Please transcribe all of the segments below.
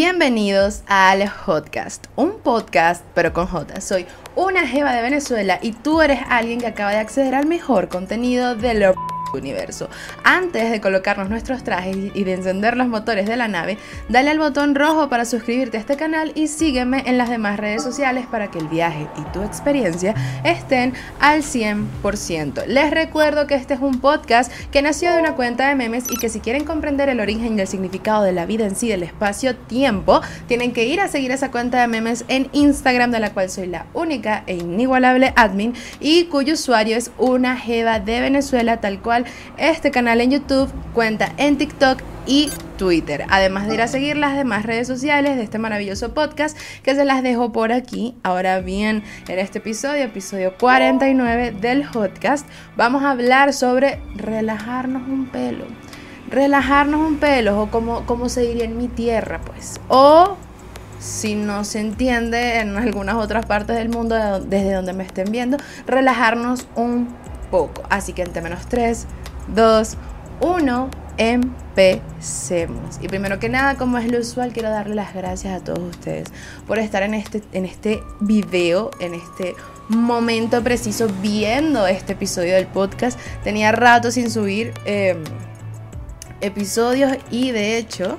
Bienvenidos al Hotcast, un podcast pero con J. Soy una jeva de Venezuela y tú eres alguien que acaba de acceder al mejor contenido de lo universo. Antes de colocarnos nuestros trajes y de encender los motores de la nave, dale al botón rojo para suscribirte a este canal y sígueme en las demás redes sociales para que el viaje y tu experiencia estén al 100%. Les recuerdo que este es un podcast que nació de una cuenta de memes y que si quieren comprender el origen y el significado de la vida en sí, del espacio-tiempo, tienen que ir a seguir esa cuenta de memes en Instagram, de la cual soy la única e inigualable admin y cuyo usuario es una jeva de Venezuela, tal cual este canal en YouTube, cuenta en TikTok y Twitter. Además de ir a seguir las demás redes sociales de este maravilloso podcast que se las dejo por aquí. Ahora bien, en este episodio, episodio 49 del podcast, vamos a hablar sobre relajarnos un pelo. Relajarnos un pelo, o como, como se diría en mi tierra, pues. O si no se entiende en algunas otras partes del mundo desde donde me estén viendo, relajarnos un poco. Así que entre menos 3, 2, 1, empecemos. Y primero que nada, como es lo usual, quiero darle las gracias a todos ustedes por estar en este, en este video, en este momento preciso, viendo este episodio del podcast. Tenía rato sin subir em, episodios y de hecho...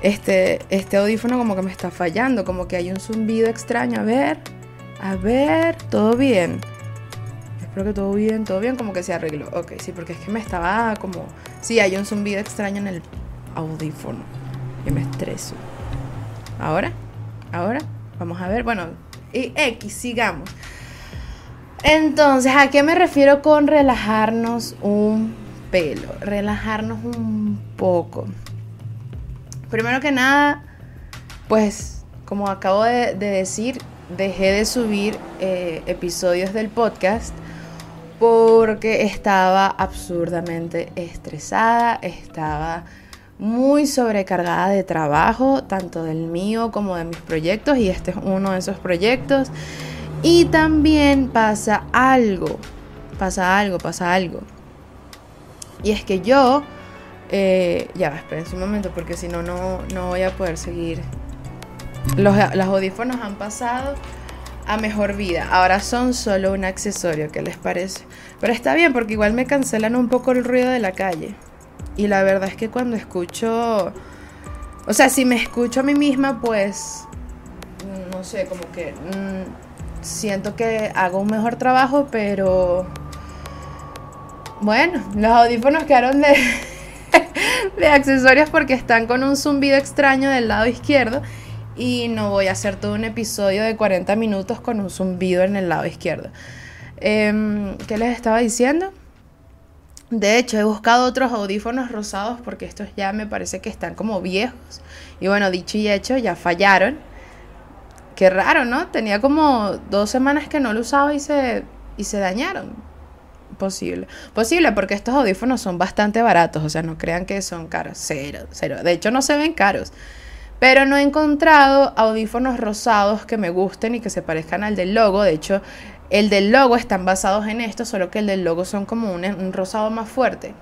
Este, este audífono como que me está fallando, como que hay un zumbido extraño. A ver, a ver, todo bien que todo bien, todo bien, como que se arregló. Ok, sí, porque es que me estaba como... Sí, hay un zumbido extraño en el audífono. Y me estreso. Ahora, ahora, vamos a ver. Bueno, y X, sigamos. Entonces, ¿a qué me refiero con relajarnos un pelo? Relajarnos un poco. Primero que nada, pues, como acabo de, decir, dejé de subir eh, episodios del podcast porque estaba absurdamente estresada, estaba muy sobrecargada de trabajo, tanto del mío como de mis proyectos, y este es uno de esos proyectos. Y también pasa algo, pasa algo, pasa algo. Y es que yo, eh, ya, esperen un momento, porque si no, no voy a poder seguir. Los, los audífonos han pasado a mejor vida. Ahora son solo un accesorio, ¿qué les parece? Pero está bien porque igual me cancelan un poco el ruido de la calle. Y la verdad es que cuando escucho... O sea, si me escucho a mí misma, pues... No sé, como que... Mm, siento que hago un mejor trabajo, pero... Bueno, los audífonos quedaron de... de accesorios porque están con un zumbido extraño del lado izquierdo y no voy a hacer todo un episodio de 40 minutos con un zumbido en el lado izquierdo. Em, ¿Qué les estaba diciendo? De hecho, he buscado otros audífonos rosados porque estos ya me parece que están como viejos. Y bueno, dicho y hecho, ya fallaron. Qué raro, ¿no? Tenía como dos semanas que no lo usaba y se, y se dañaron. Posible. Posible porque estos audífonos son bastante baratos. O sea, no crean que son caros. Cero, cero. De hecho, no se ven caros. Pero no he encontrado audífonos rosados que me gusten y que se parezcan al del logo. De hecho, el del logo están basados en esto, solo que el del logo son como un, rosado más fuerte.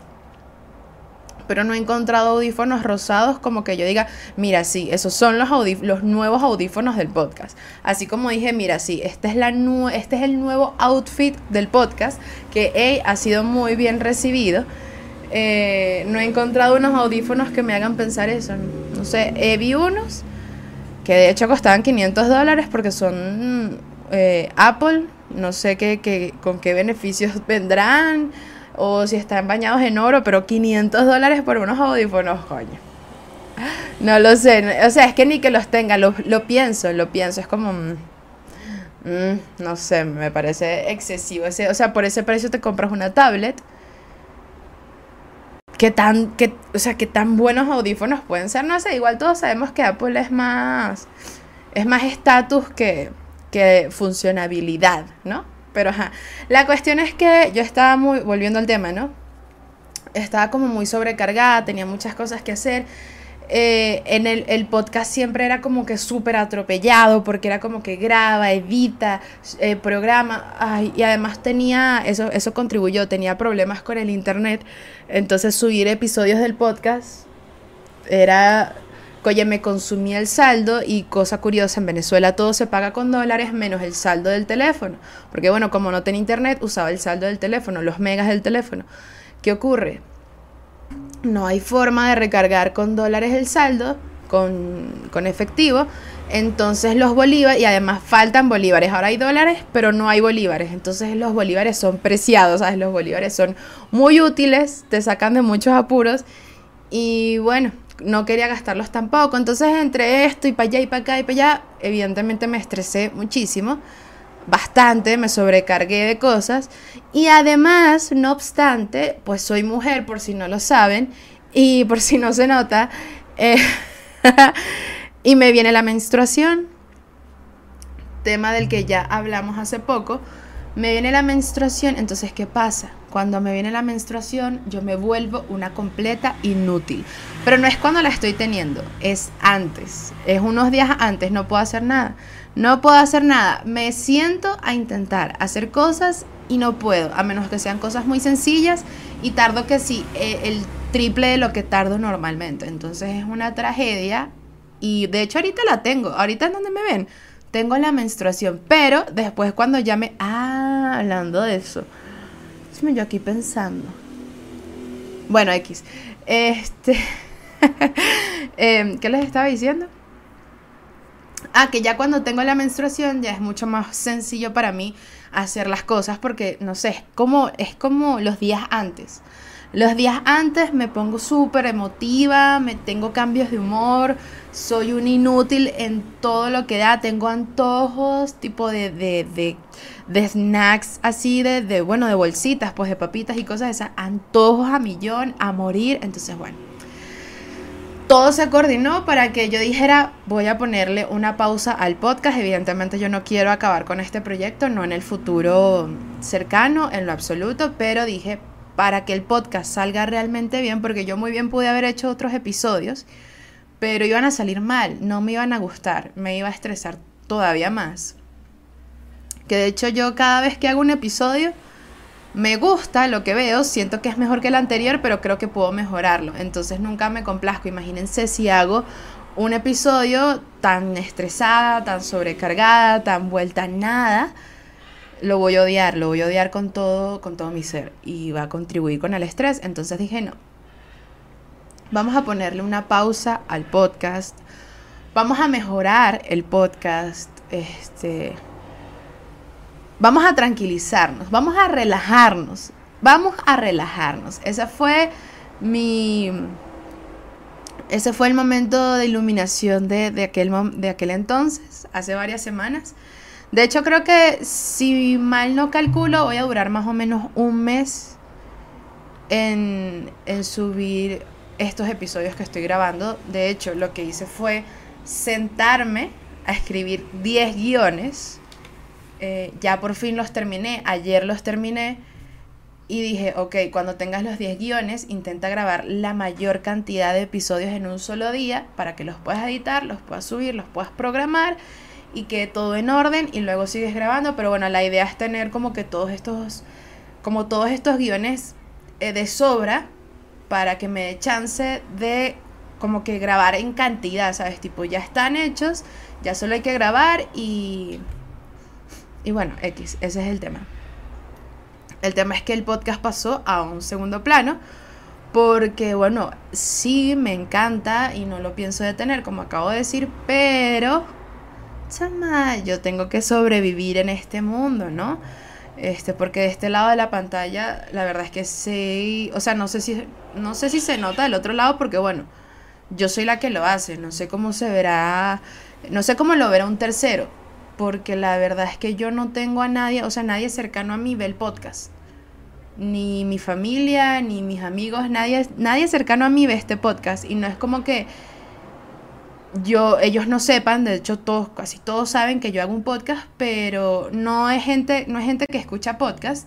Pero no he encontrado audífonos rosados como que yo diga, mira, sí, esos son los, nuevos audífonos del podcast. Así como dije, mira, sí, este es, este es el nuevo outfit del podcast que ha sido muy bien recibido. Eh, no he encontrado unos audífonos que me hagan pensar eso. Sé, he vi unos que de hecho costaban 500 dólares porque son eh, Apple. No sé qué, con qué beneficios vendrán o si están bañados en oro, pero 500 dólares por unos audífonos, coño. No lo sé, o sea, es que ni que los tenga, lo, pienso, lo pienso, es como... Mm, mm, no sé, me parece excesivo. o sea, por ese precio te compras una tablet qué tan, o sea, tan buenos audífonos pueden ser. No sé, igual todos sabemos que Apple es más, es más estatus que, que funcionabilidad, ¿no? Pero ajá, la cuestión es que yo estaba muy, volviendo al tema, ¿no? Estaba como muy sobrecargada, tenía muchas cosas que hacer eh, en el, podcast siempre era como que súper atropellado porque era como que graba, edita, eh, programa y además tenía, eso, eso contribuyó, tenía problemas con el internet, entonces subir episodios del podcast era oye, me consumía el saldo y cosa curiosa, en Venezuela todo se paga con dólares menos el saldo del teléfono. Porque bueno, como no tenía internet, usaba el saldo del teléfono, los megas del teléfono. ¿Qué ocurre? No hay forma de recargar con dólares el saldo, con, con efectivo. Entonces los bolívares, y además faltan bolívares. Ahora hay dólares, pero no hay bolívares. Entonces los bolívares son preciados, ¿sabes? Los bolívares son muy útiles, te sacan de muchos apuros. Y bueno, no quería gastarlos tampoco. Entonces, entre esto y para allá y para acá y para allá, evidentemente me estresé muchísimo, bastante, me sobrecargué de cosas. Y además, no obstante, pues soy mujer, por si no lo saben, y por si no se nota, eh, y me viene la menstruación, tema del que ya hablamos hace poco. Me viene la menstruación, entonces, ¿qué pasa? Cuando me viene la menstruación, yo me vuelvo una completa inútil. Pero no es cuando la estoy teniendo, es antes. Es unos días antes, no puedo hacer nada. No puedo hacer nada. Me siento a intentar hacer cosas y no puedo, a menos que sean cosas muy sencillas y tardo que sí, eh, el triple de lo que tardo normalmente. Entonces es una tragedia y de hecho ahorita la tengo. Ahorita es donde me ven tengo la menstruación, pero después cuando ya me... Ah, hablando de eso. Yo aquí pensando. Bueno, X. Este... Em, ¿Qué les estaba diciendo? Ah, que ya cuando tengo la menstruación ya es mucho más sencillo para mí hacer las cosas porque, no sé, es es como los días antes. Los días antes me pongo súper emotiva, me tengo cambios de humor, soy un inútil en todo lo que da, tengo antojos tipo de, de, de, snacks así, de, de, bueno, de bolsitas, pues de papitas y cosas esas, antojos a millón, a morir, entonces bueno. Todo se coordinó para que yo dijera, voy a ponerle una pausa al podcast. Evidentemente yo no quiero acabar con este proyecto, no en el futuro cercano, en lo absoluto, pero dije, para que el podcast salga realmente bien, porque yo muy bien pude haber hecho otros episodios, pero iban a salir mal, no me iban a gustar, me iba a estresar todavía más. Que de hecho yo cada vez que hago un episodio, me gusta lo que veo, siento que es mejor que el anterior, pero creo que puedo mejorarlo. Entonces nunca me complazco. Imagínense si hago un episodio tan estresada, tan sobrecargada, tan vuelta a nada lo voy a odiar, lo voy a odiar con todo, con todo mi ser y va a contribuir con el estrés. Entonces dije, no, vamos a ponerle una pausa al podcast, vamos a mejorar el podcast, este, vamos a tranquilizarnos, vamos a relajarnos, vamos a relajarnos. Esa fue mi... Ese fue el momento de iluminación de, de, aquel, de aquel entonces, hace varias semanas. De hecho, creo que si mal no calculo, voy a durar más o menos un mes en, subir estos episodios que estoy grabando. De hecho, lo que hice fue sentarme a escribir 10 guiones. Eh, ya por fin los terminé, ayer los terminé y dije, ok, cuando tengas los 10 guiones, intenta grabar la mayor cantidad de episodios en un solo día para que los puedas editar, los puedas subir, los puedas programar y que todo en orden y luego sigues grabando, pero bueno, la idea es tener como que todos estos, como todos estos guiones eh, de sobra para que me dé chance de como que grabar en cantidad, ¿sabes? Tipo, ya están hechos, ya solo hay que grabar y... Y bueno, X, ese es el tema. El tema es que el podcast pasó a un segundo plano porque, bueno, sí me encanta y no lo pienso detener, como acabo de decir, pero chama, yo tengo que sobrevivir en este mundo, ¿no? Este, porque de este lado de la pantalla, la verdad es que sí, o sea, no sé si, no sé si se nota del otro lado, porque bueno, yo soy la que lo hace, no sé cómo se verá, no sé cómo lo verá un tercero, porque la verdad es que yo no tengo a nadie, o sea, nadie cercano a mí ve el podcast. Ni mi familia, ni mis amigos, nadie, nadie cercano a mí ve este podcast. Y no es como que yo, ellos no sepan, de hecho todos, casi todos saben que yo hago un podcast, pero no es gente, no es gente que escucha podcast.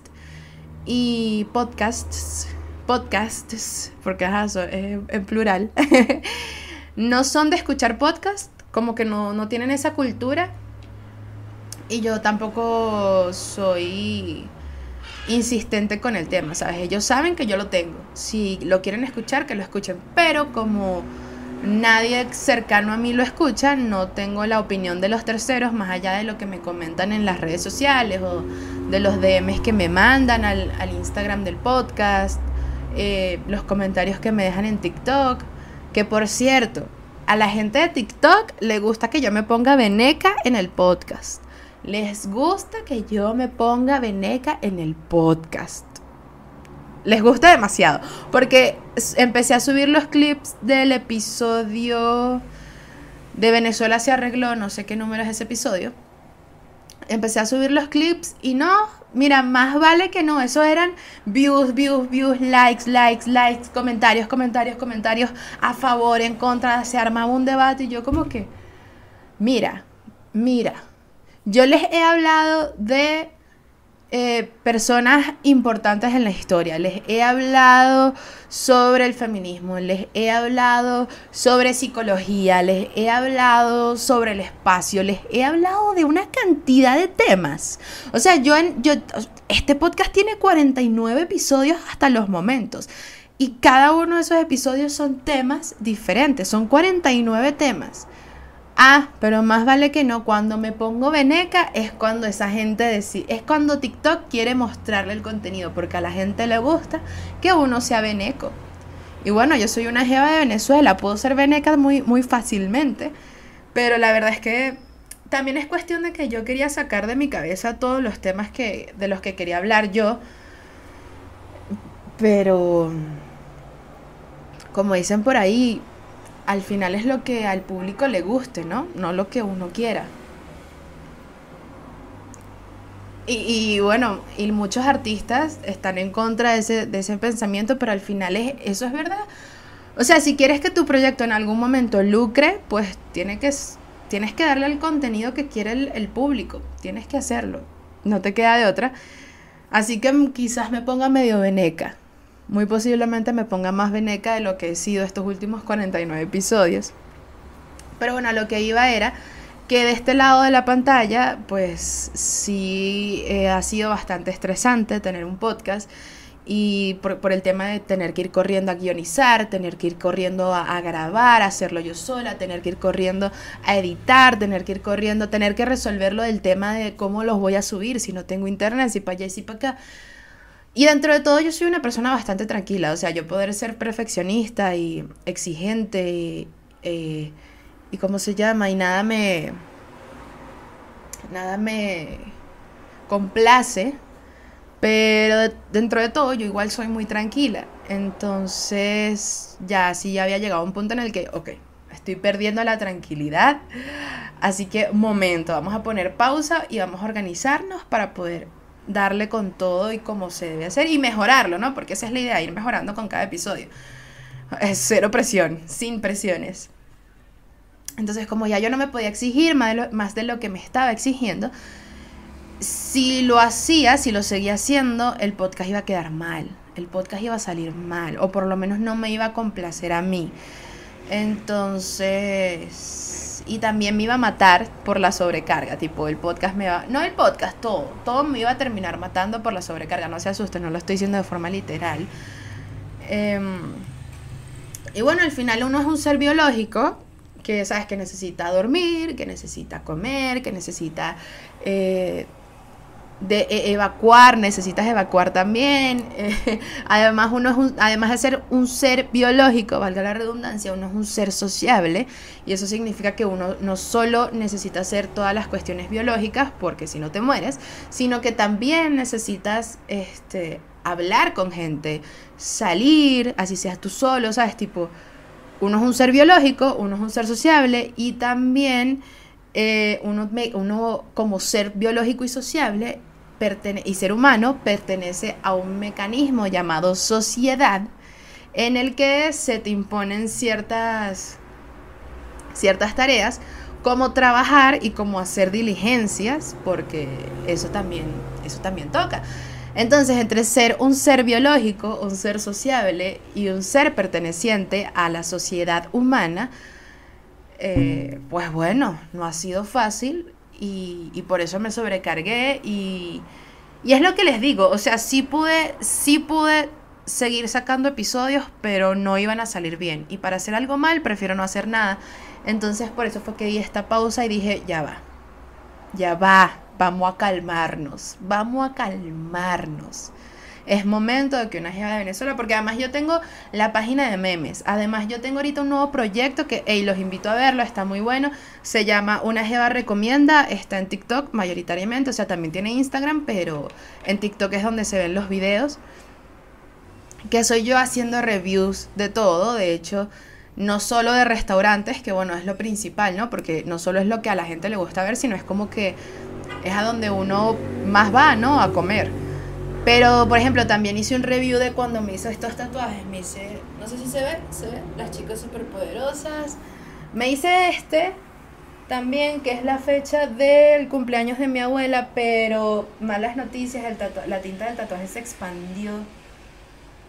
Y podcasts, podcasts, porque es en plural, no son de escuchar podcast, como que no, no tienen esa cultura. Y yo tampoco soy insistente con el tema, ¿sabes? Ellos saben que yo lo tengo. Si lo quieren escuchar, que lo escuchen. Pero como nadie cercano a mí lo escucha, no tengo la opinión de los terceros más allá de lo que me comentan en las redes sociales o de los DMs que me mandan al, Instagram del podcast, eh, los comentarios que me dejan en TikTok, que por cierto, a la gente de TikTok le gusta que yo me ponga veneca en el podcast. Les gusta que yo me ponga veneca en el podcast les gusta demasiado. Porque empecé a subir los clips del episodio de Venezuela se arregló, no sé qué número es ese episodio. Empecé a subir los clips y no, mira, más vale que no. Eso eran views, views, views, likes, likes, likes, comentarios, comentarios, comentarios a favor, en contra. Se armaba un debate y yo como que, mira, mira, yo les he hablado de eh, personas importantes en la historia. Les he hablado sobre el feminismo, les he hablado sobre psicología, les he hablado sobre el espacio, les he hablado de una cantidad de temas. O sea, yo, en, yo este podcast tiene 49 episodios hasta los momentos. Y cada uno de esos episodios son temas diferentes, son 49 temas. Ah, pero más vale que no. Cuando me pongo veneca es cuando esa gente decide, es cuando TikTok quiere mostrarle el contenido, porque a la gente le gusta que uno sea veneco. Y bueno, yo soy una jeva de Venezuela, puedo ser veneca muy, muy fácilmente, pero la verdad es que también es cuestión de que yo quería sacar de mi cabeza todos los temas que, de los que quería hablar yo, pero como dicen por ahí, al final es lo que al público le guste, ¿no? No lo que uno quiera. Y, bueno, y muchos artistas están en contra de ese, de ese pensamiento, pero al final es, eso es verdad. O sea, si quieres que tu proyecto en algún momento lucre, pues tiene que, tienes que darle el contenido que quiere el, el público. Tienes que hacerlo. No te queda de otra. Así que quizás me ponga medio veneca muy posiblemente me ponga más veneca de lo que he sido estos últimos 49 episodios. Pero bueno, lo que iba era que de este lado de la pantalla, pues sí eh, ha sido bastante estresante tener un podcast y por, el tema de tener que ir corriendo a guionizar, tener que ir corriendo a, a, grabar, hacerlo yo sola, tener que ir corriendo a editar, tener que ir corriendo, tener que resolverlo del tema de cómo los voy a subir si no tengo internet, si para allá y si para acá. Y dentro de todo yo soy una persona bastante tranquila, o sea, yo poder ser perfeccionista y exigente y, eh, y cómo se llama, y nada me, nada me complace, pero dentro de todo yo igual soy muy tranquila. Entonces ya sí ya había llegado a un punto en el que, ok, estoy perdiendo la tranquilidad, así que momento, vamos a poner pausa y vamos a organizarnos para poder darle con todo y como se debe hacer y mejorarlo, ¿no? Porque esa es la idea, ir mejorando con cada episodio. Es cero presión, sin presiones. Entonces, como ya yo no me podía exigir más de lo, más de lo que me estaba exigiendo, si lo hacía, si lo seguía haciendo, el podcast iba a quedar mal. El podcast iba a salir mal, o por lo menos no me iba a complacer a mí. Entonces, y también me iba a matar por la sobrecarga, tipo el podcast me va, no el podcast, todo, todo me iba a terminar matando por la sobrecarga, no se asusten, no lo estoy diciendo de forma literal. Em, y bueno, al final uno es un ser biológico que sabes que necesita dormir, que necesita comer, que necesita eh, de e, evacuar, necesitas evacuar también. Eh, además, uno es además de ser un ser biológico, valga la redundancia, uno es un ser sociable y eso significa que uno no solo necesita hacer todas las cuestiones biológicas, porque si no te mueres, sino que también necesitas este, hablar con gente, salir, así seas tú solo, ¿sabes? Tipo, uno es un ser biológico, uno es un ser sociable y también... Eh, uno como ser biológico y sociable y ser humano pertenece a un mecanismo llamado sociedad en el que se te imponen ciertas, ciertas tareas como trabajar y como hacer diligencias, porque eso también, eso también toca. Entonces, entre ser un ser biológico, un ser sociable y un ser perteneciente a la sociedad humana, eh, pues bueno, no ha sido fácil y, por eso me sobrecargué y, y, es lo que les digo, o sea, sí pude, sí pude seguir sacando episodios, pero no iban a salir bien. Y para hacer algo mal, prefiero no hacer nada. Entonces por eso fue que di esta pausa y dije, ya va, ya va, vamos a calmarnos, vamos a calmarnos. Es momento de que una jeva de Venezuela, porque además yo tengo la página de memes. Además yo tengo ahorita un nuevo proyecto que, hey, los invito a verlo, está muy bueno. Se llama Una jeva recomienda, está en TikTok mayoritariamente, o sea, también tiene Instagram, pero en TikTok es donde se ven los videos. Que soy yo haciendo reviews de todo, de hecho, no solo de restaurantes, que bueno, es lo principal, ¿no? Porque no solo es lo que a la gente le gusta ver, sino es como que es a donde uno más va, ¿no? A comer. Pero, por ejemplo, también hice un review de cuando me hizo estos tatuajes. Me hice, no sé si se ve, se ve, las chicas superpoderosas. Me hice este también, que es la fecha del cumpleaños de mi abuela, pero malas noticias, el la tinta del tatuaje se expandió.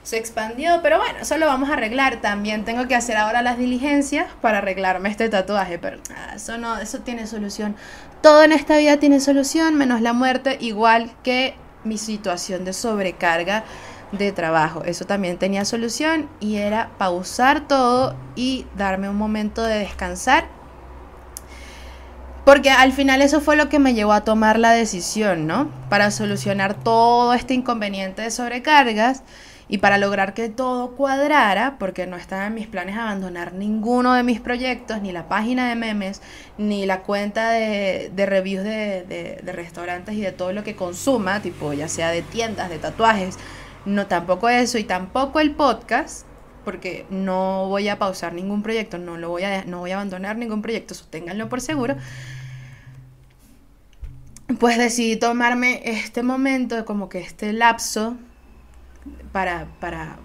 Se expandió, pero bueno, eso lo vamos a arreglar. También tengo que hacer ahora las diligencias para arreglarme este tatuaje, pero eso no, eso tiene solución. Todo en esta vida tiene solución, menos la muerte, igual que mi situación de sobrecarga de trabajo. Eso también tenía solución y era pausar todo y darme un momento de descansar. Porque al final eso fue lo que me llevó a tomar la decisión, ¿no? Para solucionar todo este inconveniente de sobrecargas y para lograr que todo cuadrara, porque no estaba en mis planes abandonar ninguno de mis proyectos, ni la página de memes, ni la cuenta de, reviews de, de, restaurantes y de todo lo que consuma, tipo ya sea de tiendas, de tatuajes, no tampoco eso y tampoco el podcast, porque no voy a pausar ningún proyecto, no, lo voy a, no voy a abandonar ningún proyecto, sosténganlo por seguro. Pues decidí tomarme este momento, como que este lapso para, para,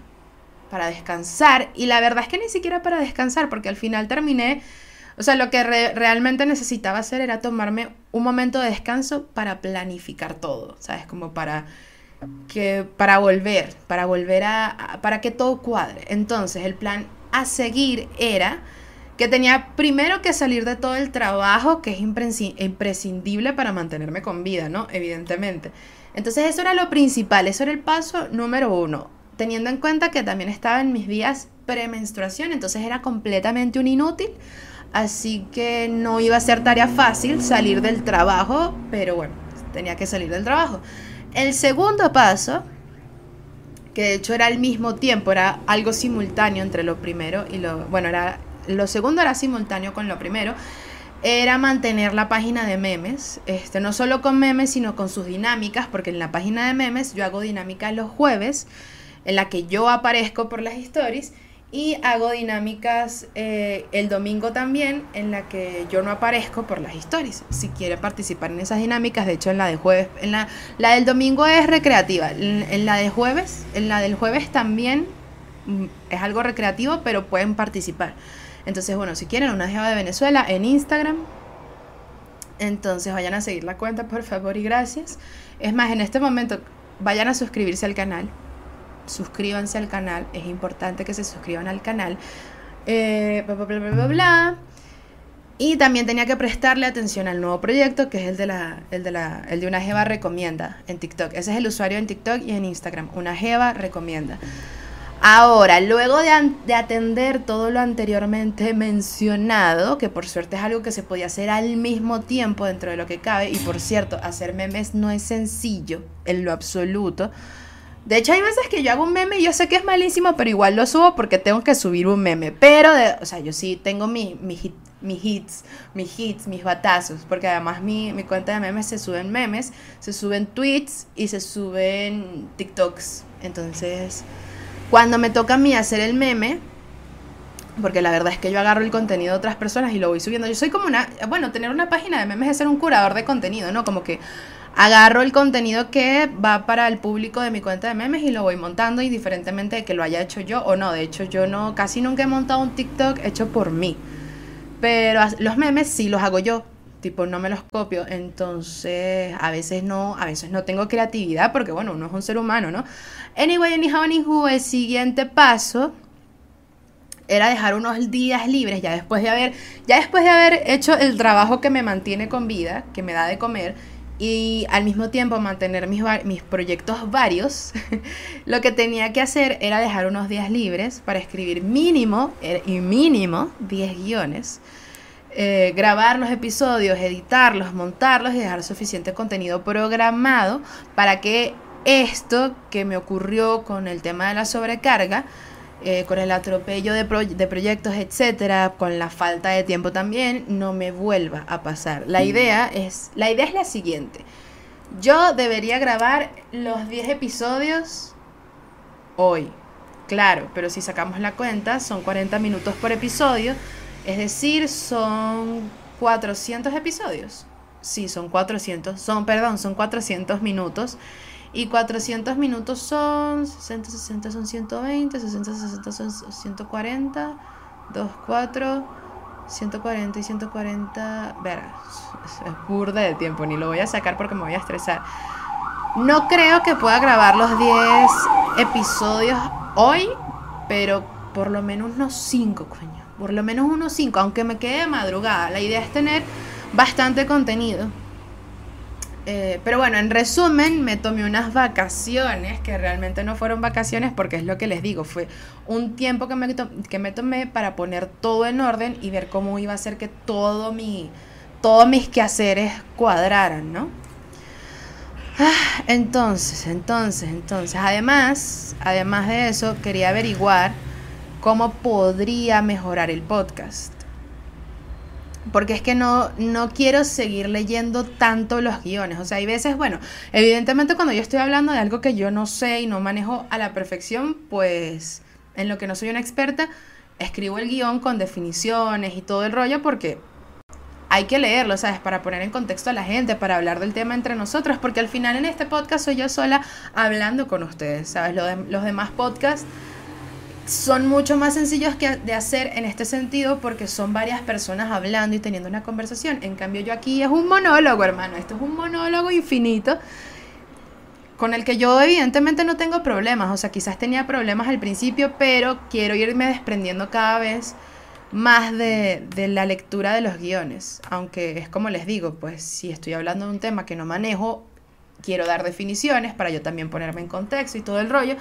para descansar. Y la verdad es que ni siquiera para descansar, porque al final terminé, o sea, lo que realmente necesitaba hacer era tomarme un momento de descanso para planificar todo, ¿sabes? Como para que para volver, para volver a, para que todo cuadre. Entonces, el plan a seguir era que tenía primero que salir de todo el trabajo que es imprescindible para mantenerme con vida, ¿no? Evidentemente. Entonces eso era lo principal, eso era el paso número uno, teniendo en cuenta que también estaba en mis días premenstruación, entonces era completamente un inútil, así que no iba a ser tarea fácil salir del trabajo, pero bueno, tenía que salir del trabajo. El segundo paso, que de hecho era al mismo tiempo, era algo simultáneo entre lo primero y lo, bueno, era, lo segundo era simultáneo con lo primero, era mantener la página de memes, este, no solo con memes, sino con sus dinámicas, porque en la página de memes yo hago dinámicas los jueves, en la que yo aparezco por las stories, y hago dinámicas eh, el domingo también, en la que yo no aparezco por las stories. Si quiere participar en esas dinámicas, de hecho en la de jueves, en la, la del domingo es recreativa, en, la de jueves, en la del jueves también mm, es algo recreativo, pero pueden participar. Entonces, bueno, si quieren una jeva de Venezuela en Instagram, entonces vayan a seguir la cuenta, por favor y gracias. Es más, en este momento vayan a suscribirse al canal. Suscríbanse al canal, es importante que se suscriban al canal. Eh, bla, bla, bla, bla, bla. Y también tenía que prestarle atención al nuevo proyecto, que es el de, la, el de, la, el de una Jeva Recomienda en TikTok. Ese es el usuario en TikTok y en Instagram. Una Jeva Recomienda. Ahora, luego de, atender todo lo anteriormente mencionado, que por suerte es algo que se podía hacer al mismo tiempo dentro de lo que cabe, y por cierto, hacer memes no es sencillo en lo absoluto. De hecho, hay veces que yo hago un meme y yo sé que es malísimo, pero igual lo subo porque tengo que subir un meme. Pero, de, o sea, yo sí tengo mi, mi mis hits, mis hits, mis batazos, porque además mi, mi, cuenta de memes se suben memes, se suben tweets y se suben TikToks. Entonces, cuando me toca a mí hacer el meme, porque la verdad es que yo agarro el contenido de otras personas y lo voy subiendo. Yo soy como una, bueno, tener una página de memes es ser un curador de contenido, ¿no? Como que agarro el contenido que va para el público de mi cuenta de memes y lo voy montando indiferentemente de que lo haya hecho yo o no. De hecho, yo no, casi nunca he montado un TikTok hecho por mí. Pero los memes sí los hago yo tipo no me los copio, entonces a veces no, a veces no tengo creatividad porque bueno, uno es un ser humano, ¿no? Anyway, anyhow, anywho, el siguiente paso era dejar unos días libres ya después de haber ya después de haber hecho el trabajo que me mantiene con vida, que me da de comer y al mismo tiempo mantener mis, mis proyectos varios, lo que tenía que hacer era dejar unos días libres para escribir mínimo eh, y mínimo 10 guiones. Eh, grabar los episodios, editarlos, montarlos y dejar suficiente contenido programado para que esto que me ocurrió con el tema de la sobrecarga, eh, con el atropello de, de, proyectos, etcétera, con la falta de tiempo también, no me vuelva a pasar. La idea es, la idea es la siguiente. Yo debería grabar los 10 episodios hoy. Claro, pero si sacamos la cuenta, son 40 minutos por episodio, es decir, son 400 episodios. Sí, son 400, son, perdón, son 400 minutos. Y 400 minutos son 60, 60 son 120, 60, 60 son 140, 2, 4, 140 y 140. Verás, es burda de tiempo, ni lo voy a sacar porque me voy a estresar. No creo que pueda grabar los 10 episodios hoy, pero por lo menos unos 5, coño. Por lo menos unos 5, aunque me quede de madrugada. La idea es tener bastante contenido. Eh, pero bueno, en resumen, me tomé unas vacaciones, que realmente no fueron vacaciones porque es lo que les digo, fue un tiempo que me, que me tomé para poner todo en orden y ver cómo iba a ser que todo mi, todos mis quehaceres cuadraran, ¿no? Ah, entonces, entonces, entonces, además, además de eso, quería averiguar cómo podría mejorar el podcast porque es que no, no quiero seguir leyendo tanto los guiones. O sea, hay veces, bueno, evidentemente cuando yo estoy hablando de algo que yo no sé y no manejo a la perfección, pues en lo que no soy una experta, escribo el guion con definiciones y todo el rollo porque hay que leerlo, ¿sabes? Para poner en contexto a la gente, para hablar del tema entre nosotros, porque al final en este podcast soy yo sola hablando con ustedes, ¿sabes? los demás podcasts son mucho más sencillos que de hacer en este sentido porque son varias personas hablando y teniendo una conversación. En cambio yo aquí es un monólogo, hermano. Esto es un monólogo infinito con el que yo evidentemente no tengo problemas. O sea, quizás tenía problemas al principio, pero quiero irme desprendiendo cada vez más de, de la lectura de los guiones. Aunque es como les digo, pues si estoy hablando de un tema que no manejo, quiero dar definiciones para yo también ponerme en contexto y todo el rollo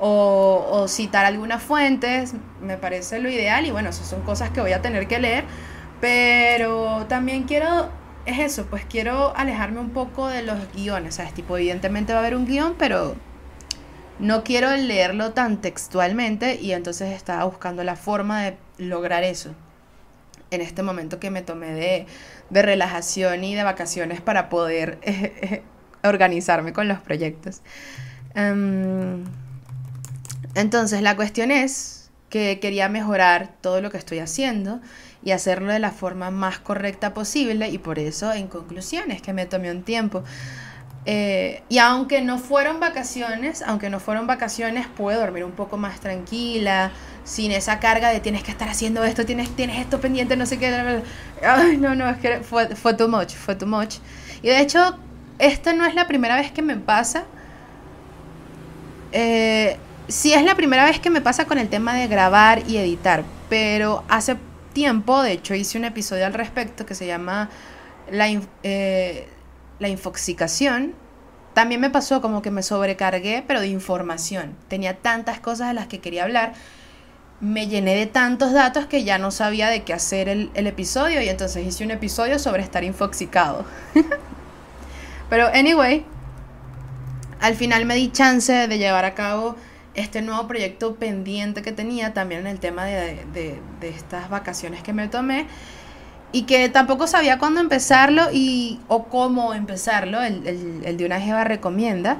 o, citar algunas fuentes, me parece lo ideal y bueno, esas son cosas que voy a tener que leer, pero también quiero, es eso, pues quiero alejarme un poco de los guiones, ¿sabes? Tipo, evidentemente va a haber un guion, pero no quiero leerlo tan textualmente y entonces estaba buscando la forma de lograr eso en este momento que me tomé de, de relajación y de vacaciones para poder organizarme con los proyectos. Em, entonces la cuestión es que quería mejorar todo lo que estoy haciendo y hacerlo de la forma más correcta posible y por eso en conclusión es que me tomé un tiempo. Eh, y aunque no fueron vacaciones, aunque no fueron vacaciones, puedo dormir un poco más tranquila, sin esa carga de tienes que estar haciendo esto, tienes, tienes esto pendiente, no sé qué. Ay, no, no, es que fue, fue too much, fue too much. Y de hecho, esta no es la primera vez que me pasa. Eh, sí es la primera vez que me pasa con el tema de grabar y editar, pero hace tiempo, de hecho, hice un episodio al respecto que se llama La, eh, la infoxicación. También me pasó como que me sobrecargué, pero de información. Tenía tantas cosas de las que quería hablar. Me llené de tantos datos que ya no sabía de qué hacer el, el episodio y entonces hice un episodio sobre estar infoxicado. pero, anyway, al final me di chance de llevar a cabo este nuevo proyecto pendiente que tenía también en el tema de, estas vacaciones que me tomé y que tampoco sabía cuándo empezarlo y, o cómo empezarlo, el, de una jeva recomienda,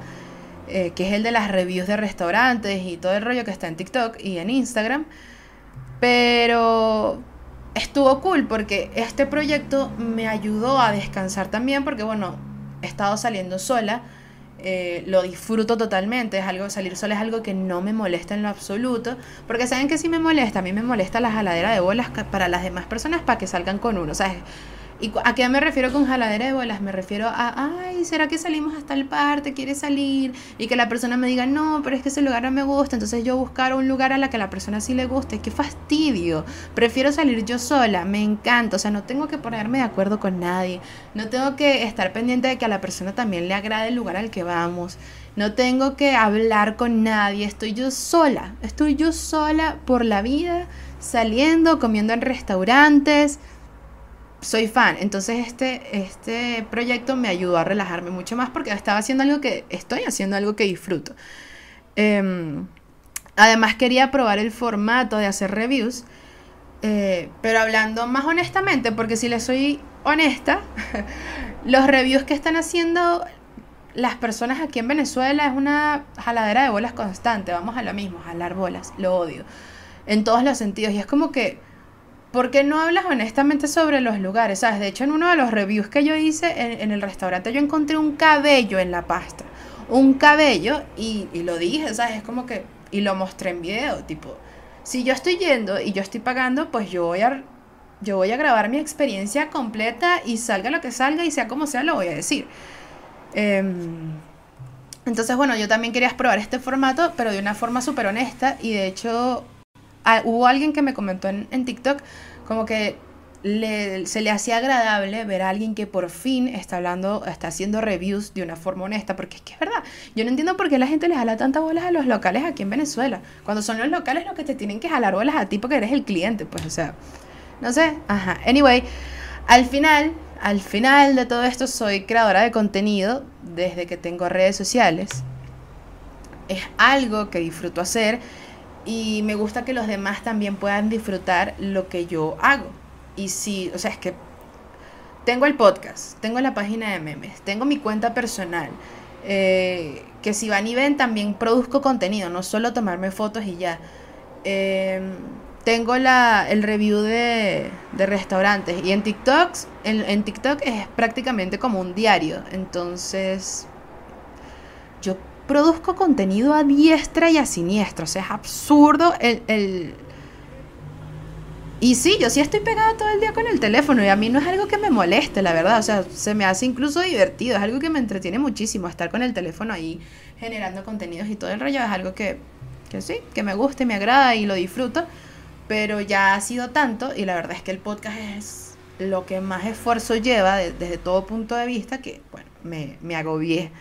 eh, que es el de las reviews de restaurantes y todo el rollo que está en TikTok y en Instagram. Pero estuvo cool porque este proyecto me ayudó a descansar también porque, bueno, he estado saliendo sola eh, lo disfruto totalmente, es algo, salir sola es algo que no me molesta en lo absoluto, porque saben que si me molesta, a mí me molesta la jaladera de bolas para las demás personas para que salgan con uno, o sea, ¿Y a qué me refiero con jaladera de bolas? Me refiero a, ay, ¿será que salimos hasta el parte? ¿Quieres salir? Y que la persona me diga, no, pero es que ese lugar no me gusta. Entonces yo buscar un lugar a la que la persona sí le guste. ¡Qué fastidio! Prefiero salir yo sola. Me encanta. O sea, no tengo que ponerme de acuerdo con nadie. No tengo que estar pendiente de que a la persona también le agrade el lugar al que vamos. No tengo que hablar con nadie. Estoy yo sola. Estoy yo sola por la vida, saliendo, comiendo en restaurantes soy fan. Entonces este, este proyecto me ayudó a relajarme mucho más porque estaba haciendo algo que estoy haciendo algo que disfruto. Em, además quería probar el formato de hacer reviews, eh, pero hablando más honestamente, porque si les soy honesta, los reviews que están haciendo las personas aquí en Venezuela es una jaladera de bolas constante, vamos a lo mismo, jalar bolas, lo odio, en todos los sentidos. Y es como que ¿Por qué no hablas honestamente sobre los lugares? ¿Sabes? De hecho, en uno de los reviews que yo hice en, el restaurante, yo encontré un cabello en la pasta. Un cabello y, lo dije, ¿sabes? Es como que... Y lo mostré en video, tipo... Si yo estoy yendo y yo estoy pagando, pues yo voy a... Yo voy a grabar mi experiencia completa y salga lo que salga y sea como sea, lo voy a decir. Em, entonces, bueno, yo también quería probar este formato, pero de una forma súper honesta. Y de hecho, hubo alguien que me comentó en, TikTok como que se le hacía agradable ver a alguien que por fin está hablando, está haciendo reviews de una forma honesta, porque es que es verdad, yo no entiendo por qué la gente le jala tantas bolas a los locales aquí en Venezuela, cuando son los locales los que te tienen que jalar bolas a ti porque eres el cliente, pues o sea, no sé, ajá, anyway, al final, al final de todo esto soy creadora de contenido desde que tengo redes sociales, es algo que disfruto hacer, y me gusta que los demás también puedan disfrutar lo que yo hago. Y si, o sea, es que tengo el podcast, tengo la página de memes, tengo mi cuenta personal, eh, que si van y ven también produzco contenido, no solo tomarme fotos y ya. Em, tengo la, el review de, de restaurantes y en TikTok, en, en TikTok es prácticamente como un diario, entonces yo produzco contenido a diestra y a siniestra. O sea, es absurdo el, Y sí, yo sí estoy pegada todo el día con el teléfono y a mí no es algo que me moleste, la verdad. O sea, se me hace incluso divertido. Es algo que me entretiene muchísimo estar con el teléfono ahí generando contenidos y todo el rollo. Es algo que, que sí, que me gusta me agrada y lo disfruto. Pero ya ha sido tanto y la verdad es que el podcast es lo que más esfuerzo lleva desde todo punto de vista que, bueno, me, me agobié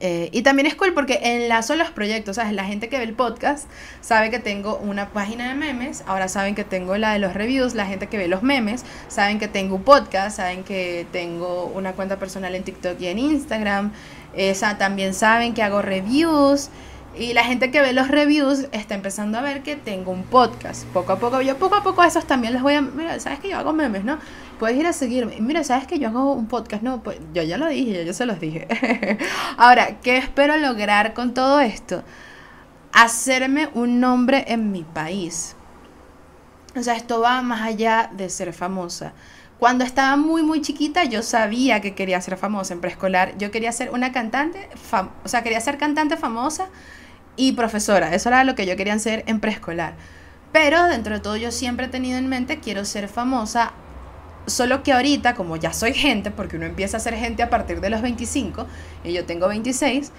eh, y también es cool porque enlazo los proyectos, ¿sabes? La gente que ve el podcast sabe que tengo una página de memes, ahora saben que tengo la de los reviews, la gente que ve los memes saben que tengo un podcast, saben que tengo una cuenta personal en TikTok y en Instagram, esa también saben que hago reviews. Y la gente que ve los reviews está empezando a ver que tengo un podcast. Poco a poco, yo poco a poco a esos también les voy a... Mira, sabes que yo hago memes, ¿no? Puedes ir a seguirme. Mira, sabes que yo hago un podcast, ¿no? Pues yo ya lo dije, yo ya se los dije. Ahora, ¿qué espero lograr con todo esto? Hacerme un nombre en mi país. O sea, esto va más allá de ser famosa. Cuando estaba muy, muy chiquita, yo sabía que quería ser famosa en preescolar. Yo quería ser una cantante, o sea, quería ser cantante famosa y profesora. Eso era lo que yo quería ser en preescolar. Pero dentro de todo yo siempre he tenido en mente, quiero ser famosa. Solo que ahorita, como ya soy gente, porque uno empieza a ser gente a partir de los 25 y yo tengo 26,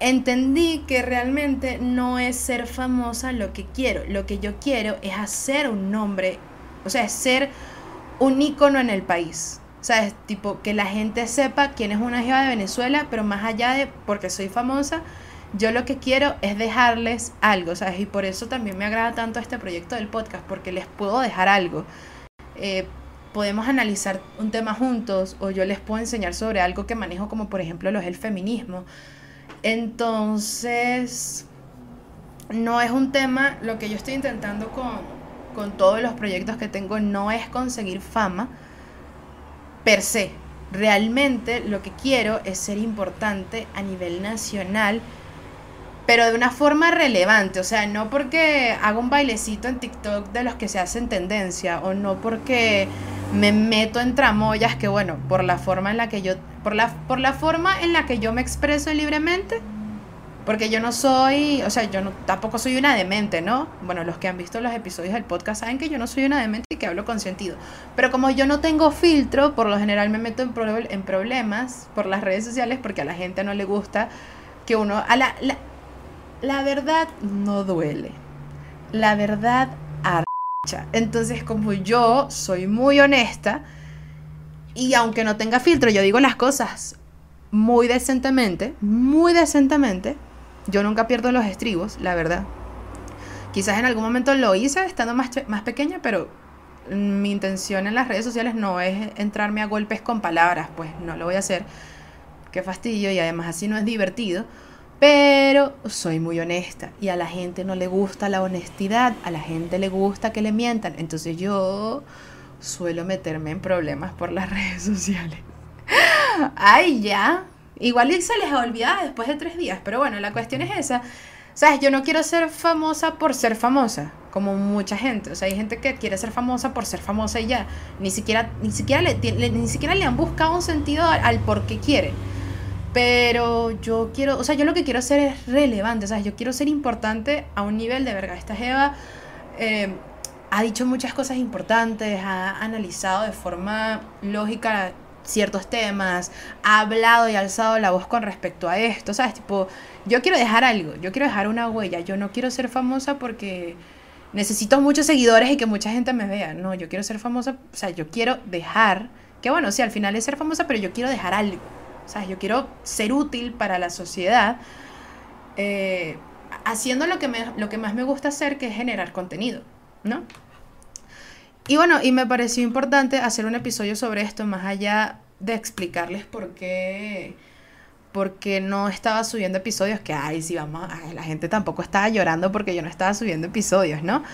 entendí que realmente no es ser famosa lo que quiero. Lo que yo quiero es hacer un nombre, o sea, es ser un ícono en el país. O sea, es tipo que la gente sepa quién es una jeva de Venezuela, pero más allá de porque soy famosa, yo lo que quiero es dejarles algo, ¿sabes? Y por eso también me agrada tanto este proyecto del podcast, porque les puedo dejar algo. Eh, podemos analizar un tema juntos o yo les puedo enseñar sobre algo que manejo como por ejemplo lo es el feminismo. Entonces, no es un tema, lo que yo estoy intentando con, con todos los proyectos que tengo no es conseguir fama per se. Realmente lo que quiero es ser importante a nivel nacional pero de una forma relevante, o sea, no porque haga un bailecito en TikTok de los que se hacen tendencia, o no porque me meto en tramoyas, que bueno, por la forma en la que yo, por la, por la forma en la que yo me expreso libremente, Porque yo no soy, o sea, yo no, tampoco soy una demente, ¿no? Bueno, los que han visto los episodios del podcast saben que yo no soy una demente y que hablo con sentido. Pero como yo no tengo filtro, por lo general me meto en, problemas por las redes sociales porque a la gente no le gusta que uno... la verdad no duele. La verdad archa. Entonces, como yo soy muy honesta, y aunque no tenga filtro, yo digo las cosas muy decentemente, muy decentemente, yo nunca pierdo los estribos, la verdad. Quizás en algún momento lo hice estando más, más pequeña, pero mi intención en las redes sociales no es entrarme a golpes con palabras, pues no lo voy a hacer. Qué fastidio y además así no es divertido. Pero soy muy honesta y a la gente no le gusta la honestidad, a la gente le gusta que le mientan. Entonces yo suelo meterme en problemas por las redes sociales. Ay, ya, Igual se les olvidado después de tres días, pero bueno, la cuestión es esa. ¿Sabes? Yo no quiero ser famosa por ser famosa, como mucha gente. O sea, hay gente que quiere ser famosa por ser famosa y ya. Ni siquiera, ni siquiera, le, ni siquiera le han buscado un sentido al, por qué quiere. Pero yo quiero, o sea, yo lo que quiero ser es relevante, ¿sabes? Yo quiero ser importante a un nivel de verga. Esta Jeva eh, ha dicho muchas cosas importantes, ha analizado de forma lógica ciertos temas, ha hablado y alzado la voz con respecto a esto, ¿sabes? Tipo, yo quiero dejar algo, yo quiero dejar una huella, yo no quiero ser famosa porque necesito muchos seguidores y que mucha gente me vea, no, yo quiero ser famosa, o sea, yo quiero dejar, que bueno, sí, al final es ser famosa, pero yo quiero dejar algo, ¿sabes? Yo quiero ser útil para la sociedad. Eh, haciendo lo que, me, lo que más me gusta hacer, que es generar contenido, ¿no? Y bueno, y me pareció importante hacer un episodio sobre esto, más allá de explicarles por qué, porque no estaba subiendo episodios, que ay, sí, vamos, la gente tampoco estaba llorando porque yo no estaba subiendo episodios, ¿no?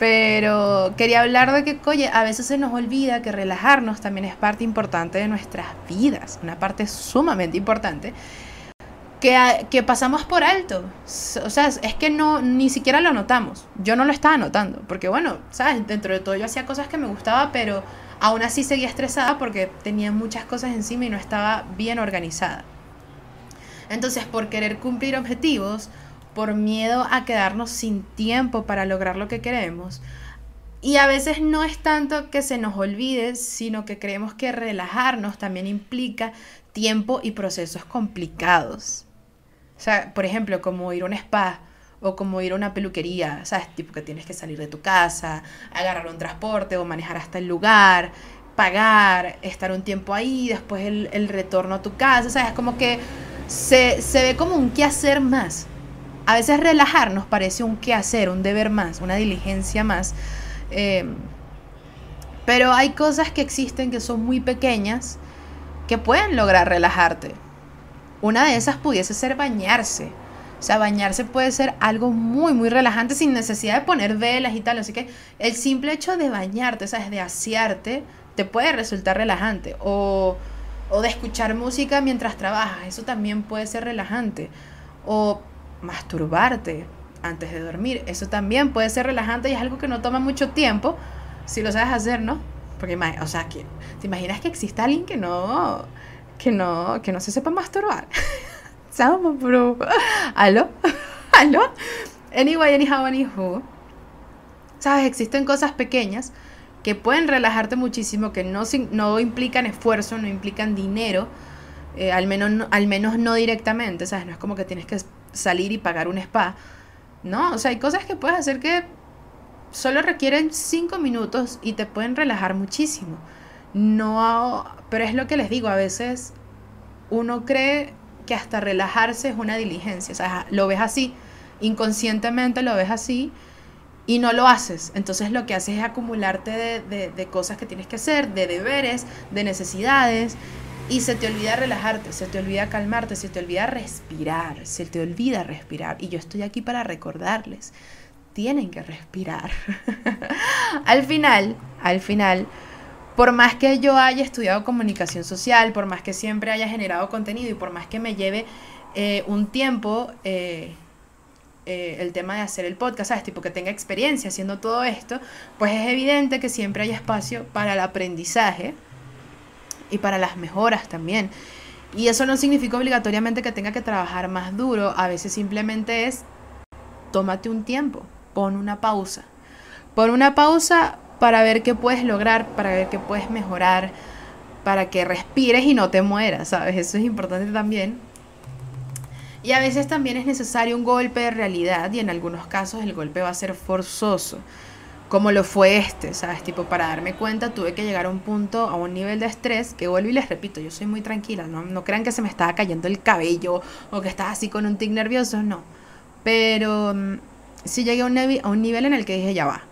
Pero quería hablar de que, oye, a veces se nos olvida que relajarnos también es parte importante de nuestras vidas, una parte sumamente importante que, pasamos por alto. O sea, es que no, ni siquiera lo notamos. Yo no lo estaba notando, porque bueno, ¿sabes? Dentro de todo yo hacía cosas que me gustaba, pero aún así seguía estresada porque tenía muchas cosas encima y no estaba bien organizada. Entonces, por querer cumplir objetivos, por miedo a quedarnos sin tiempo para lograr lo que queremos, y a veces no es tanto que se nos olvide, sino que creemos que relajarnos también implica tiempo y procesos complicados. O sea, por ejemplo, como ir a un spa o como ir a una peluquería, ¿sabes? Tipo que tienes que salir de tu casa, agarrar un transporte o manejar hasta el lugar, pagar, estar un tiempo ahí, después el, retorno a tu casa, ¿sabes? Como que se, ve como un qué hacer más. A veces relajar nos parece un qué hacer, un deber más, una diligencia más. Em, pero hay cosas que existen que son muy pequeñas que pueden lograr relajarte. Una de esas pudiese ser bañarse. O sea, bañarse puede ser algo muy, muy relajante sin necesidad de poner velas y tal. Así que el simple hecho de bañarte, ¿sabes? De asearte, te puede resultar relajante. O, o de escuchar música mientras trabajas, eso también puede ser relajante. O masturbarte antes de dormir, eso también puede ser relajante y es algo que no toma mucho tiempo si lo sabes hacer, ¿no? Porque, o sea, ¿te imaginas que exista alguien que no que no, que no se sepa masturbar. ¿Sabes, bro? ¿Aló? ¿Aló? Anyway, anyhow, anywho. ¿Sabes? Existen cosas pequeñas que pueden relajarte muchísimo, que no, no implican esfuerzo, no implican dinero, eh, al, menos no, al menos no directamente, ¿sabes? No es como que tienes que salir y pagar un spa. No, o sea, hay cosas que puedes hacer que solo requieren cinco minutos y te pueden relajar muchísimo. No, pero es lo que les digo, a veces uno cree que hasta relajarse es una diligencia, o sea, lo ves así, inconscientemente lo ves así y no lo haces. Entonces lo que haces es acumularte de, de, cosas que tienes que hacer, de deberes, de necesidades, y se te olvida relajarte, se te olvida calmarte, se te olvida respirar, se te olvida respirar. Y yo estoy aquí para recordarles, tienen que respirar. al final, al final, por más que yo haya estudiado comunicación social, por más que siempre haya generado contenido y por más que me lleve eh, un tiempo eh, eh, el tema de hacer el podcast, ¿sabes? Tipo que tenga experiencia haciendo todo esto, pues es evidente que siempre hay espacio para el aprendizaje y para las mejoras también. Y eso no significa obligatoriamente que tenga que trabajar más duro, a veces simplemente es tómate un tiempo, pon una pausa. Pon una pausa para ver qué puedes lograr, para ver qué puedes mejorar, para que respires y no te mueras, ¿sabes? Eso es importante también. Y a veces también es necesario un golpe de realidad y en algunos casos el golpe va a ser forzoso como lo fue este, ¿sabes? Tipo, para darme cuenta tuve que llegar a un punto, a un nivel de estrés, que vuelvo y les repito, yo soy muy tranquila, no, no crean que se me estaba cayendo el cabello o que estaba así con un tic nervioso, no. Pero mm, sí llegué a un, a un nivel en el que dije, ya va,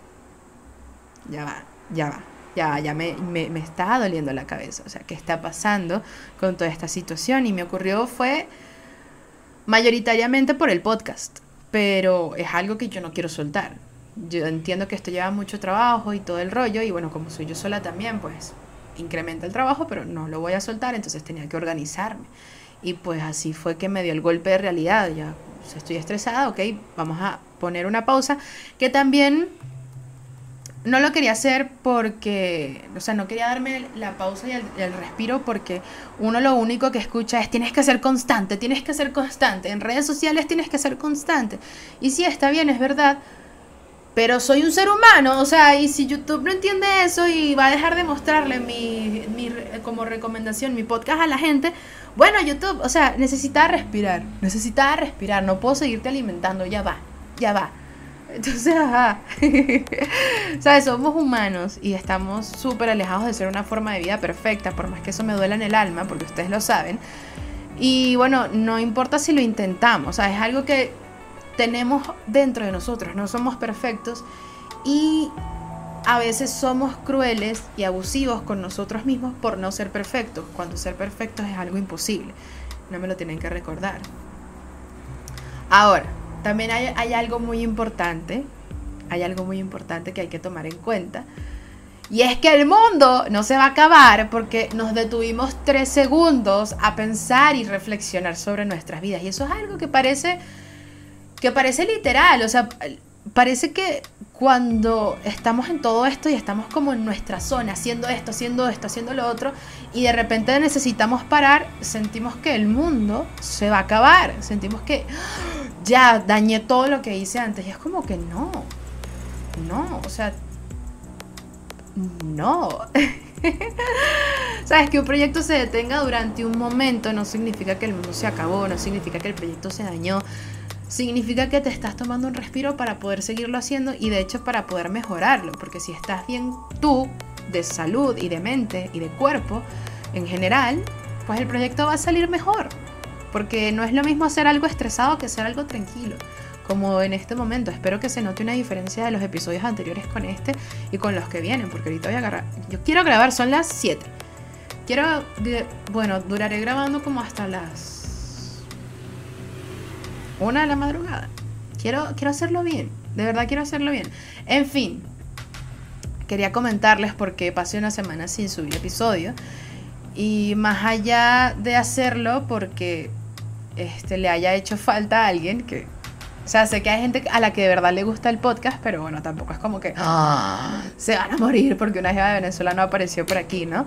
ya va, ya va, ya, ya me, me, me estaba doliendo la cabeza, o sea, ¿qué está pasando con toda esta situación? Y me ocurrió fue mayoritariamente por el podcast, pero es algo que yo no quiero soltar yo entiendo que esto lleva mucho trabajo y todo el rollo, y bueno, como soy yo sola también, pues incrementa el trabajo, pero no lo voy a soltar, entonces tenía que organizarme. Y pues así fue que me dio el golpe de realidad, ya estoy estresada, ok, vamos a poner una pausa, que también no lo quería hacer porque, o sea, no quería darme la pausa y el, el, respiro porque uno lo único que escucha es tienes que ser constante, tienes que ser constante, en redes sociales tienes que ser constante. Y sí, está bien, es verdad, pero soy un ser humano, o sea, y si YouTube no entiende eso y va a dejar de mostrarle mi, mi, como recomendación mi podcast a la gente, bueno, YouTube, o sea, necesitaba respirar, necesitaba respirar, no puedo seguirte alimentando, ya va, ya va. Entonces, ajá. ¿Sabes? Somos humanos y estamos súper alejados de ser una forma de vida perfecta, por más que eso me duela en el alma, porque ustedes lo saben. Y bueno, no importa si lo intentamos, o sea, es algo que tenemos dentro de nosotros, no somos perfectos y a veces somos crueles y abusivos con nosotros mismos por no ser perfectos, cuando ser perfectos es algo imposible. No me lo tienen que recordar. Ahora, también hay, hay, algo muy importante, hay algo muy importante que hay que tomar en cuenta. Y es que el mundo no se va a acabar porque nos detuvimos tres segundos a pensar y reflexionar sobre nuestras vidas. Y eso es algo que parece que parece literal, o sea, parece que cuando estamos en todo esto y estamos como en nuestra zona, haciendo esto, haciendo esto, haciendo lo otro, y de repente necesitamos parar, sentimos que el mundo se va a acabar, sentimos que ya dañé todo lo que hice antes, y es como que no, no, o sea, no. Sabes que un proyecto se detenga durante un momento no significa que el mundo se acabó, no significa que el proyecto se dañó, significa que te estás tomando un respiro para poder seguirlo haciendo y de hecho para poder mejorarlo, porque si estás bien tú de salud y de mente y de cuerpo en general, pues el proyecto va a salir mejor, porque no es lo mismo hacer algo estresado que hacer algo tranquilo. Como en este momento, espero que se note una diferencia de los episodios anteriores con este y con los que vienen, porque ahorita voy a agarrar. Yo quiero grabar, son las 7. Quiero, bueno, duraré grabando como hasta las una de la madrugada. Quiero, quiero hacerlo bien, de verdad quiero hacerlo bien. En fin, quería comentarles porque pasé una semana sin subir episodio. Y más allá de hacerlo porque este, le haya hecho falta a alguien que... O sea, sé que hay gente a la que de verdad le gusta el podcast, pero bueno, tampoco es como que ah, se van a morir porque una jeva de Venezuela no apareció por aquí, ¿no?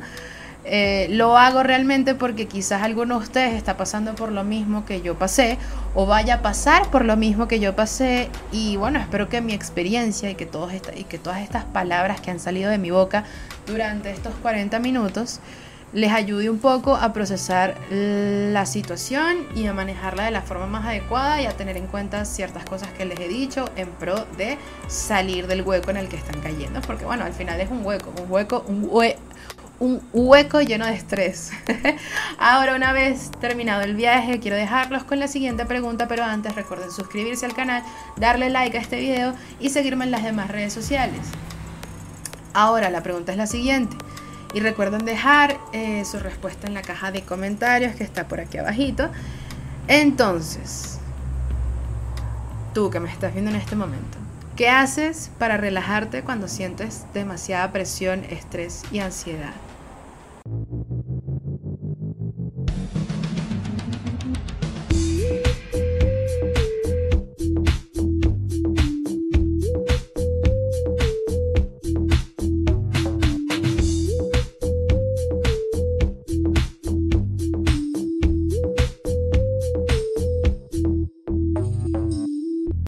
Eh, lo hago realmente porque quizás alguno de ustedes está pasando por lo mismo que yo pasé o vaya a pasar por lo mismo que yo pasé y bueno, espero que mi experiencia y que, y que todas estas palabras que han salido de mi boca durante estos 40 minutos les ayude un poco a procesar la situación y a manejarla de la forma más adecuada y a tener en cuenta ciertas cosas que les he dicho en pro de salir del hueco en el que están cayendo, porque bueno, al final es un hueco, un hueco, un, hue un hueco lleno de estrés. Ahora, una vez terminado el viaje, quiero dejarlos con la siguiente pregunta, pero antes recuerden suscribirse al canal, darle like a este video y seguirme en las demás redes sociales. Ahora, la pregunta es la siguiente. Y recuerden dejar eh, su respuesta en la caja de comentarios que está por aquí abajito. Entonces, tú que me estás viendo en este momento, ¿qué haces para relajarte cuando sientes demasiada presión, estrés y ansiedad?